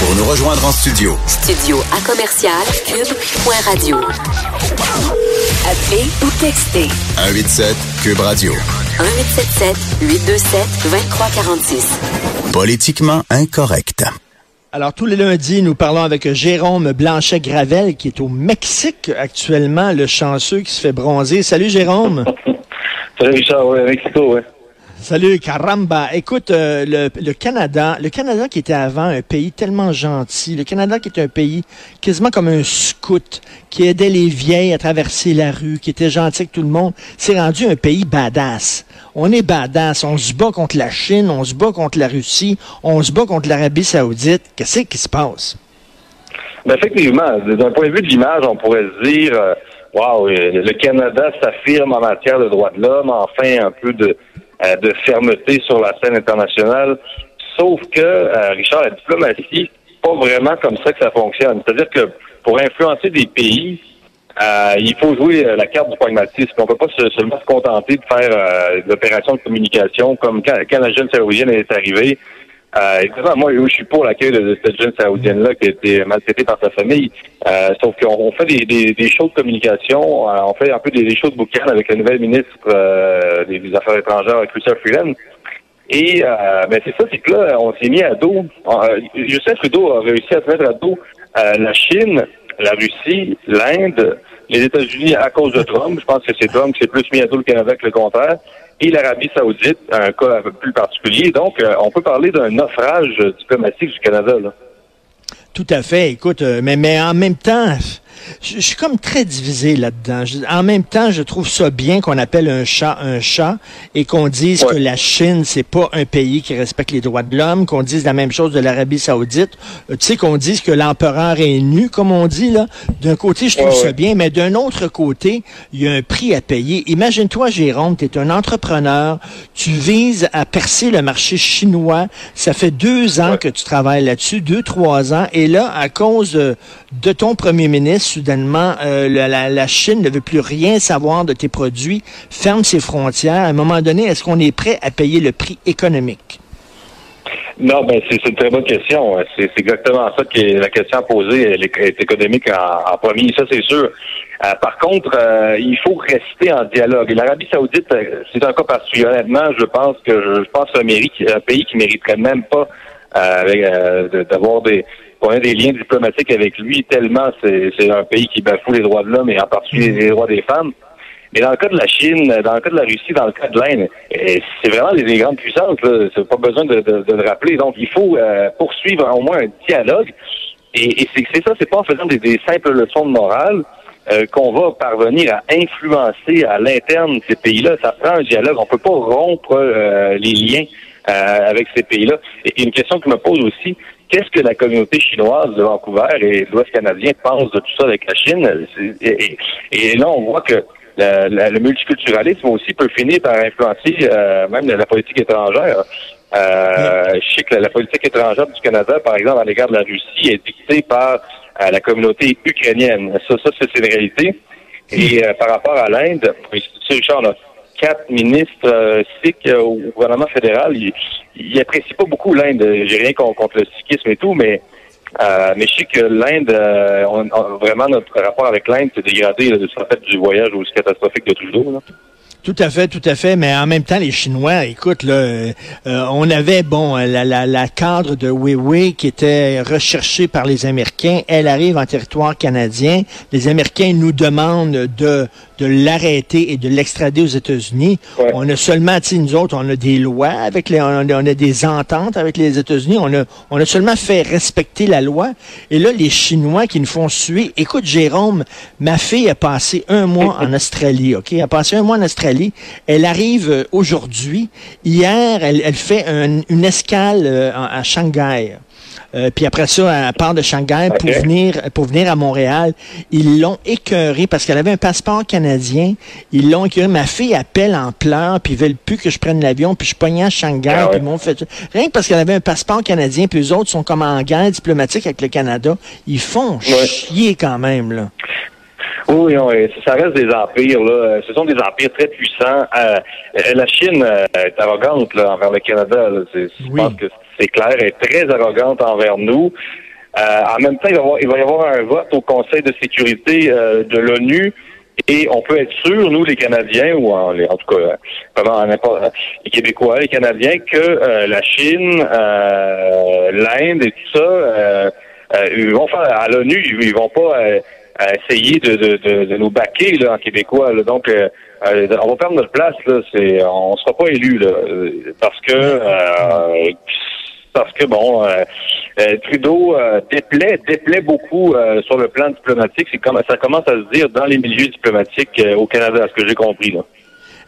Pour nous rejoindre en studio. Studio à commercial cube.radio. Appelez ou textez 187 Cube Radio. 1877 827 2346. Politiquement incorrect. Alors, tous les lundis, nous parlons avec Jérôme Blanchet-Gravel, qui est au Mexique actuellement, le chanceux qui se fait bronzer. Salut, Jérôme. Salut, Richard, ouais, Mexico, ouais. Salut, caramba. Écoute, euh, le, Canada, le Canada qui était avant un pays tellement gentil, le Canada qui était un pays quasiment comme un scout, qui aidait les vieilles à traverser la rue, qui était gentil avec tout le monde, s'est rendu un pays badass. On est badass. On se bat contre la Chine, on se bat contre la Russie, on se bat contre l'Arabie Saoudite. Qu'est-ce qui se passe? Ben effectivement, d'un point de vue de l'image, on pourrait se dire, euh, wow, le Canada s'affirme en matière de droits de l'homme, enfin un peu de euh, de fermeté sur la scène internationale. Sauf que, euh, Richard, la diplomatie, pas vraiment comme ça que ça fonctionne. C'est-à-dire que pour influencer des pays, euh, il faut jouer la carte du pragmatisme. On peut pas seulement se contenter de faire euh, de communication comme quand, quand la jeune saoudienne est arrivée. Euh, moi, je suis pour l'accueil de, cette jeune saoudienne-là qui a été maltraitée par sa famille. Euh, sauf qu'on fait des, des, des, shows de communication, euh, on fait un peu des, des shows de boucan avec la nouvelle ministre euh, des, Affaires étrangères, Chrystia Freeland. Et ben c'est ça, c'est que là, on s'est mis à dos. Euh, Justin Trudeau a réussi à se mettre à dos la Chine, la Russie, l'Inde, les États-Unis à cause de Trump. Je pense que c'est Trump qui s'est plus mis à dos le Canada que le contraire et l'Arabie saoudite, un cas un peu plus particulier. Donc, euh, on peut parler d'un naufrage diplomatique du Canada. Là. Tout à fait. Écoute, euh, mais, mais en même temps, je, suis comme très divisé là-dedans. En même temps, je trouve ça bien qu'on appelle un chat un chat et qu'on dise que la Chine, c'est pas un pays qui respecte les droits de l'homme, qu'on dise la même chose de l'Arabie saoudite. Euh, tu sais, qu'on dise que l'empereur est nu, comme on dit, là. D'un côté, je trouve ça bien, mais d'un autre côté, il y a un prix à payer. Imagine-toi, Jérôme, tu es un entrepreneur, tu vises à percer le marché chinois. Ça fait deux ans que tu travailles là-dessus, deux, trois ans, et là, à cause de ton premier ministre, soudainement, euh, la, Chine ne veut plus rien savoir de tes produits, ferme ses frontières. À un moment donné, est-ce qu'on est prêt à payer le prix économique? Non, ben c'est une très bonne question. C'est exactement ça qui est la question à poser. Elle est, économique en, premier, ça c'est sûr. Euh, par contre, euh, il faut rester en dialogue. L'Arabie Saoudite, c'est un cas particulier. Honnêtement, je pense que je, pense un, un pays qui mériterait même pas d'avoir des qu'on a des liens diplomatiques avec lui tellement c'est un pays qui bafoue les droits de l'homme et en particulier les droits des femmes. Mais dans le cas de la Chine, dans le cas de la Russie, dans le cas de l'Inde, eh, c'est vraiment des, grandes puissances. C'est pas besoin de, le rappeler. Donc, il faut euh, poursuivre au moins un dialogue. Et, et c'est ça, c'est pas en faisant des, simples leçons de morale euh, qu'on va parvenir à influencer à l'interne de ces pays-là. Ça prend un dialogue. On peut pas rompre euh, les liens avec ces pays-là. Et une question que me pose aussi, qu'est-ce que la communauté chinoise de Vancouver et de l'Ouest canadien pense de tout ça avec la Chine? Et, là, on voit que le multiculturalisme aussi peut finir par influencer euh, même la politique étrangère. Euh, je sais que la, politique étrangère du Canada, par exemple, à l'égard de la Russie, est dictée par euh, la communauté ukrainienne. Ça, ça c'est une réalité. Et par rapport à l'Inde, Richard, on a quatre ministres euh, sikhs au gouvernement fédéral. Ils, il apprécie pas beaucoup l'Inde. J'ai rien contre le sikhisme et tout, mais euh, je sais que l'Inde, euh, vraiment notre rapport avec l'Inde s'est dégradé fait du voyage aussi catastrophique de Trudeau. Là. Tout à fait, tout à fait. Mais en même temps, les Chinois, écoute, là, euh, on avait, bon, la, la, la cadre de Weiwei qui était recherchée par les Américains. Elle arrive en territoire canadien. Les Américains nous demandent de, de l'arrêter et de l'extrader aux États-Unis. On a seulement, tu nous autres, on a des lois avec les, on a, on a des ententes avec les États-Unis. On a, on a seulement fait respecter la loi. Et là, les Chinois qui nous font suer. Écoute, Jérôme, ma fille a passé un mois en Australie, OK? Elle a passé un mois en Australie elle arrive euh, aujourd'hui. Hier, elle, fait une escale euh, à Shanghai. Euh, puis après ça, elle part de Shanghai pour venir pour venir à Montréal. Ils l'ont écœurée parce qu'elle avait un passeport canadien. Ils l'ont écœurée. Ma fille appelle en pleurs, puis ils veulent plus que je prenne l'avion, puis je pognais à Shanghai, ah puis ils m'ont fait rien que parce qu'elle avait un passeport canadien, puis les autres sont comme en guerre diplomatique avec le Canada. Ils font chier quand même là. Oui, oui, ça reste des empires. Là. Ce sont des empires très puissants. Euh, la Chine euh, est arrogante là, envers le Canada. Je pense que c'est clair. Elle est très arrogante envers nous. en même temps, il va, y avoir, il va y avoir un vote au Conseil de sécurité de l'ONU et on peut être sûr, nous, les Canadiens, ou en, en tout cas, vraiment les Québécois, les Canadiens, que la Chine, l'Inde et tout ça, ils vont faire à l'ONU, ils vont pas essayer de, de, de, nous baquer là, en québécois. Donc, euh, euh, on va perdre notre place. Là, c'est, on sera pas élu là, parce que euh, parce que bon, Trudeau déplaît, déplaît beaucoup sur le plan diplomatique. C'est comme ça commence à se dire dans les milieux diplomatiques au Canada, à ce que j'ai compris là.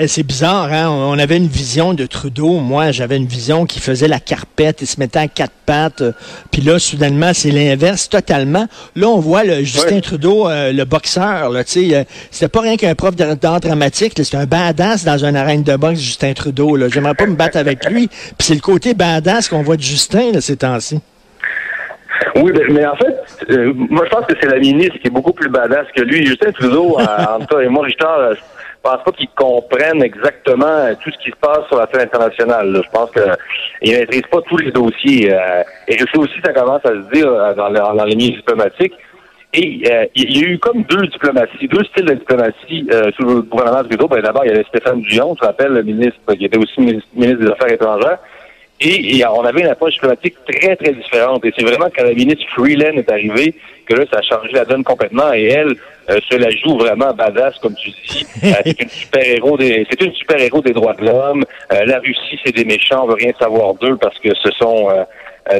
Eh, c'est bizarre, hein? On avait une vision de Trudeau. Moi, j'avais une vision qui faisait la carpette et se mettait à quatre pattes. Euh, puis là, soudainement, c'est l'inverse totalement. Là, on voit le Justin Trudeau, euh, le boxeur. Là, sais, c'était pas rien qu'un prof d'art dramatique. C'était un badass dans une arène de boxe, Justin Trudeau. Là. J'aimerais pas me battre avec lui. Puis c'est le côté badass qu'on voit de Justin là, ces temps-ci. Oui, ben, mais en fait, euh, moi je pense que c'est la ministre qui est beaucoup plus badass que lui. Justin Trudeau, en toi et moi, Richard, je pense pas qu'ils comprennent exactement tout ce qui se passe sur la scène internationale. Je pense qu'ils ne maîtrisent pas tous les dossiers. Euh, et ça aussi, ça commence à se dire euh, dans, dans les milieux diplomatiques. Et euh, il y a eu comme deux diplomaties, deux styles de diplomatie sous le gouvernement de Trudeau. Ben, D'abord, il y avait Stéphane Dion, tu te rappelles, le ministre qui était aussi ministre, des Affaires étrangères. Et, on avait une approche diplomatique très, très différente. Et c'est vraiment quand la ministre Freeland est arrivée que là, ça a changé la donne complètement. Et elle euh, se la joue vraiment badass, comme tu dis. Euh, c'est une super-héros des, c'est une super-héros des droits de l'homme. Euh, la Russie, c'est des méchants, on veut rien savoir d'eux parce que ce sont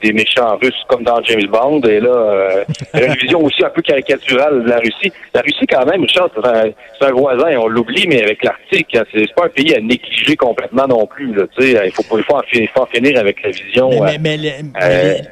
des méchants russes comme dans James Bond. Et là, elle a une vision aussi un peu caricaturale de la Russie. La Russie, quand même, Richard, c'est un, voisin, on l'oublie, mais avec l'Arctique, hein, c'est pas un pays à négliger complètement non plus. Là, il faut, il faut, en, finir avec la vision. mais,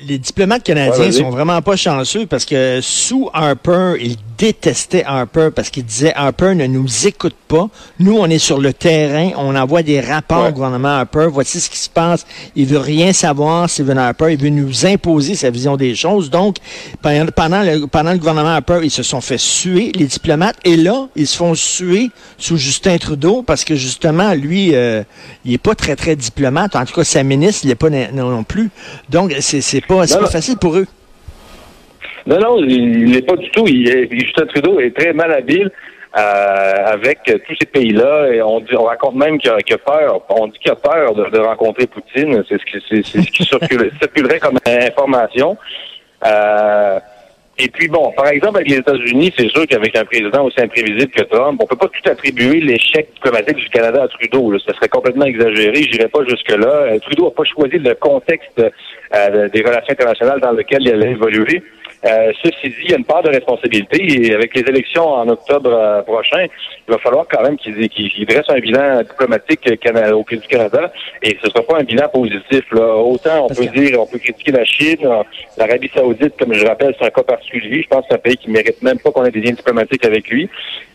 les diplomates canadiens sont vraiment pas chanceux parce que sous Harper, ils détestait Harper parce qu'il disait Harper ne nous écoute pas. Nous, on est sur le terrain, on envoie des rapports au gouvernement Harper. Voici ce qui se passe. Il veut rien savoir, Stephen Harper. Il veut nous imposer sa vision des choses. Donc, pendant le, pendant le gouvernement Harper, ils se sont fait suer, les diplomates. Et là, ils se font suer sous Justin Trudeau parce que justement, lui, euh, il est pas très, très diplomate. En tout cas, sa ministre, il n'est pas non, plus. Donc, c'est pas, pas facile pour eux. Non, non, il n'est pas du tout. Il est, Justin Trudeau est très malhabile euh, avec tous ces pays-là. Et on, dit, on raconte même qu'il a, peur. On dit qu'il a peur de, rencontrer Poutine. C'est ce qui, c'est, ce qui circulerait comme information. Euh, et puis bon, par exemple, avec les États-Unis, c'est sûr qu'avec un président aussi imprévisible que Trump, on peut pas tout attribuer l'échec diplomatique du Canada à Trudeau. Là. Ce serait complètement exagéré. Je n'irai pas jusque-là. Euh, Trudeau n'a pas choisi le contexte euh, des relations internationales dans lequel il allait évoluer. Euh, ceci dit, il y a une part de responsabilité et avec les élections en octobre euh, prochain, il va falloir quand même qu'ils dressent un bilan diplomatique au pays du Canada et ce ne sera pas un bilan positif. Là. Autant on peut dire, on peut critiquer la Chine, l'Arabie Saoudite, comme je rappelle, c'est un cas particulier. Je pense que c'est un pays qui ne mérite même pas qu'on ait des liens diplomatiques avec lui.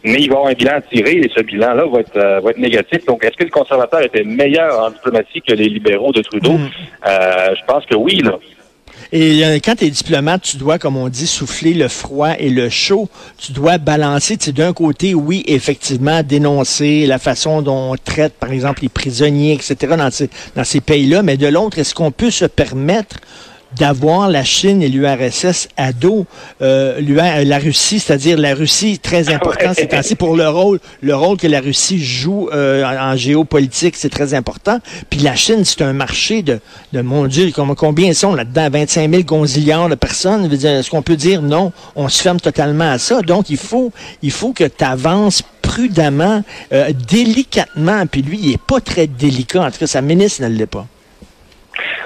Mais il va avoir un bilan à tirer et ce bilan-là va être, euh, va être négatif. Donc, est-ce que le conservateur était meilleur en diplomatie que les libéraux de Trudeau? Mm. je pense que oui, là. Et euh, quand tu es diplomate, tu dois, comme on dit, souffler le froid et le chaud. Tu dois balancer. Tu d'un côté, oui, effectivement, dénoncer la façon dont on traite, par exemple, les prisonniers, etc., dans ces, dans ces pays-là. Mais de l'autre, est-ce qu'on peut se permettre d'avoir la Chine et l'URSS à dos, euh, la Russie, c'est-à-dire la Russie très ah important c'est ainsi pour le rôle, le rôle que la Russie joue euh, en, géopolitique, c'est très important. Puis la Chine, c'est un marché de, de mon Dieu, combien sont là-dedans, 25 000 gonzillards de personnes? Est-ce qu'on peut dire non, on se ferme totalement à ça. Donc il faut, il faut que tu avances prudemment, euh, délicatement. Puis lui, il est pas très délicat. En tout cas, sa ministre ne l'est pas.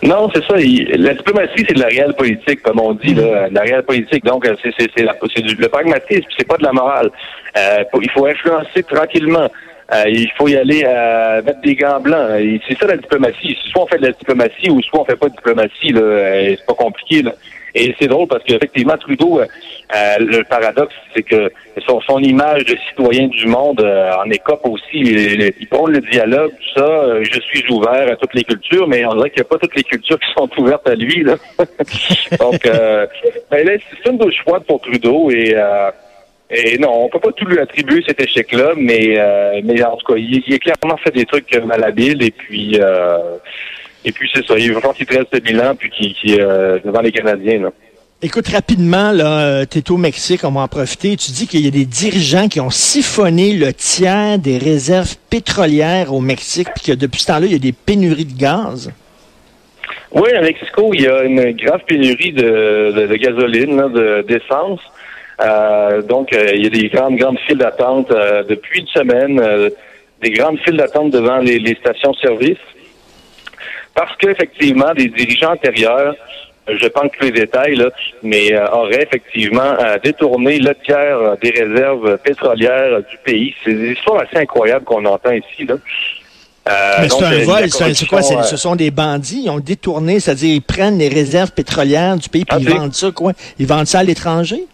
Non, c'est ça. la diplomatie, c'est de la réelle politique, comme on dit, là, la réelle politique. Donc, c'est, c'est, c'est, c'est du, le pragmatisme, c'est pas de la morale. Euh, il faut influencer tranquillement. Euh, il faut y aller euh, mettre des gants blancs. C'est ça la diplomatie. Soit on fait de la diplomatie ou soit on fait pas de diplomatie. Là. Euh, c'est pas compliqué. Là. Et c'est drôle parce qu'effectivement, Trudeau, euh, euh, le paradoxe, c'est que son, son, image de citoyen du monde euh, en écope aussi. Il, il, le dialogue, tout ça. je suis ouvert à toutes les cultures, mais on dirait qu'il n'y a pas toutes les cultures qui sont ouvertes à lui. Là. Donc, ben c'est une douche froide pour Trudeau et... Et non, on peut pas tout lui attribuer cet échec-là, mais mais en tout cas, il, il, a clairement fait des trucs malhabiles et puis et puis c'est ça, il va falloir qu'il traite ce bilan puis qui, euh, devant les Canadiens. Là. Écoute, rapidement, là, tu es au Mexique, on va en profiter. Tu dis qu'il y a des dirigeants qui ont siphonné le tiers des réserves pétrolières au Mexique, puis que depuis ce temps-là, il y a des pénuries de gaz. Oui, à Mexico, il y a une grave pénurie de, de, gasoline, d'essence. Euh, donc, euh, il y a des grandes, grandes files d'attente euh, depuis une semaine, des grandes files d'attente devant les, les stations-service. Parce qu'effectivement, des dirigeants antérieurs, je pense que les détails, là, mais auraient effectivement détourné le tiers des réserves pétrolières du pays. C'est des histoires assez incroyables qu'on entend ici. Là. mais c'est un vol, c'est quoi? ce sont des bandits, ils ont détourné, c'est-à-dire ils prennent les réserves pétrolières du pays puis ils vendent ça, quoi? Ils vendent ça à l'étranger?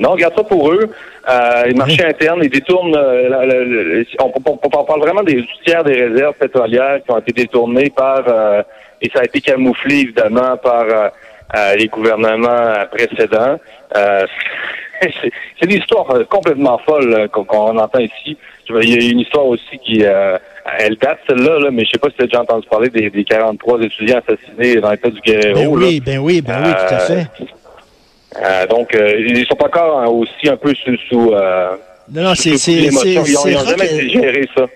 Non, regarde ça pour eux. Euh, les marchés internes, ils détournent. Euh, on, parle vraiment des tiers des réserves pétrolières qui ont été détournées par euh, et ça a été camouflé évidemment par euh, les gouvernements précédents. c'est une histoire complètement folle qu'on entend ici. Il y a une histoire aussi qui elle date celle-là, là, mais je sais pas si tu as déjà entendu parler des, des 43 étudiants assassinés dans l'État du Guerrero. Ben oui, ben oui, ben oui, tout à fait. Euh, donc, euh, ils sont encore aussi un peu sous, sous euh, non, non, c'est Ils n'ont jamais géré ça.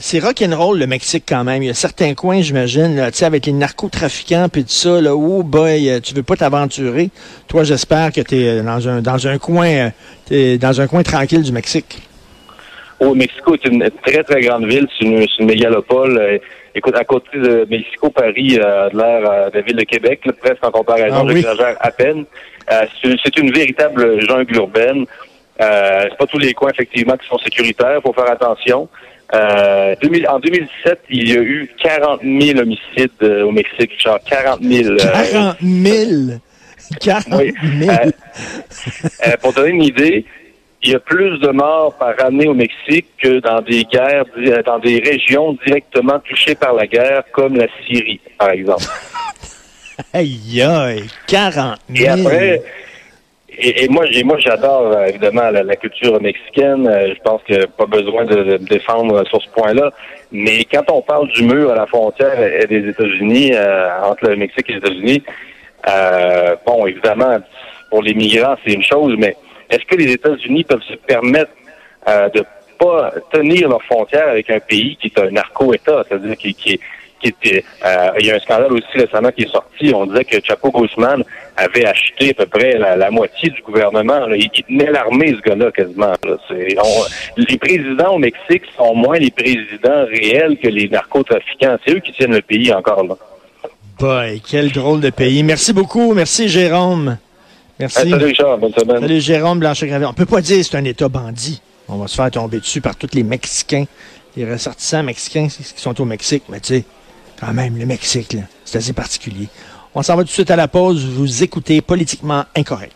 C'est rock'n'roll le Mexique quand même. Il y a certains coins, j'imagine, tu sais, avec les narcotrafiquants puis tout ça, là, où boy, tu veux pas t'aventurer. Toi, j'espère que tu es dans un dans un coin es dans un coin tranquille du Mexique. Oh, Mexico est une très, très grande ville. C'est une, une, mégalopole. écoute, à côté de Mexico, Paris a l'air de la ville de Québec, presque en comparaison. Ah, J'exagère à peine. Euh, c'est une véritable jungle urbaine. Euh, c'est pas tous les coins effectivement qui sont sécuritaires, faut faire attention. Euh, en 2017, il y a eu 40 000 homicides euh, au Mexique, genre 40 000. 40 000? 40 000? pour donner une idée, il y a plus de morts par année au Mexique que dans des guerres, dans des régions directement touchées par la guerre, comme la Syrie, par exemple. Aïe, aïe, 40 000. Et après, et, moi, moi, j'adore euh, évidemment la, culture mexicaine. Euh, je pense a pas besoin de, de, défendre sur ce point-là. Mais quand on parle du mur à la frontière des États-Unis, euh, entre le Mexique et les États-Unis, bon, évidemment, pour les migrants, c'est une chose, mais est-ce que les États-Unis peuvent se permettre de pas tenir leurs frontières avec un pays qui est un narco-État, c'est-à-dire qui, était, euh, il y a un scandale aussi récemment qui est sorti. On disait que Chapo Guzman avait acheté à peu près la, moitié du gouvernement. Il, tenait l'armée, ce gars-là, quasiment. les présidents au Mexique sont moins les présidents réels que les narcotrafiquants. C'est eux qui tiennent le pays encore là. Boy, quel drôle de pays. Merci beaucoup. Merci, Jérôme. Merci. salut, Richard. Bonne semaine. Salut, Jérôme Blanchet-Gravé. On peut pas dire que c'est un État bandit. On va se faire tomber dessus par tous les Mexicains, les ressortissants mexicains qui sont au Mexique. Mais tu sais, quand même, le Mexique, c'est assez particulier. On s'en va tout de suite à la pause. Vous écoutez Politiquement Incorrect.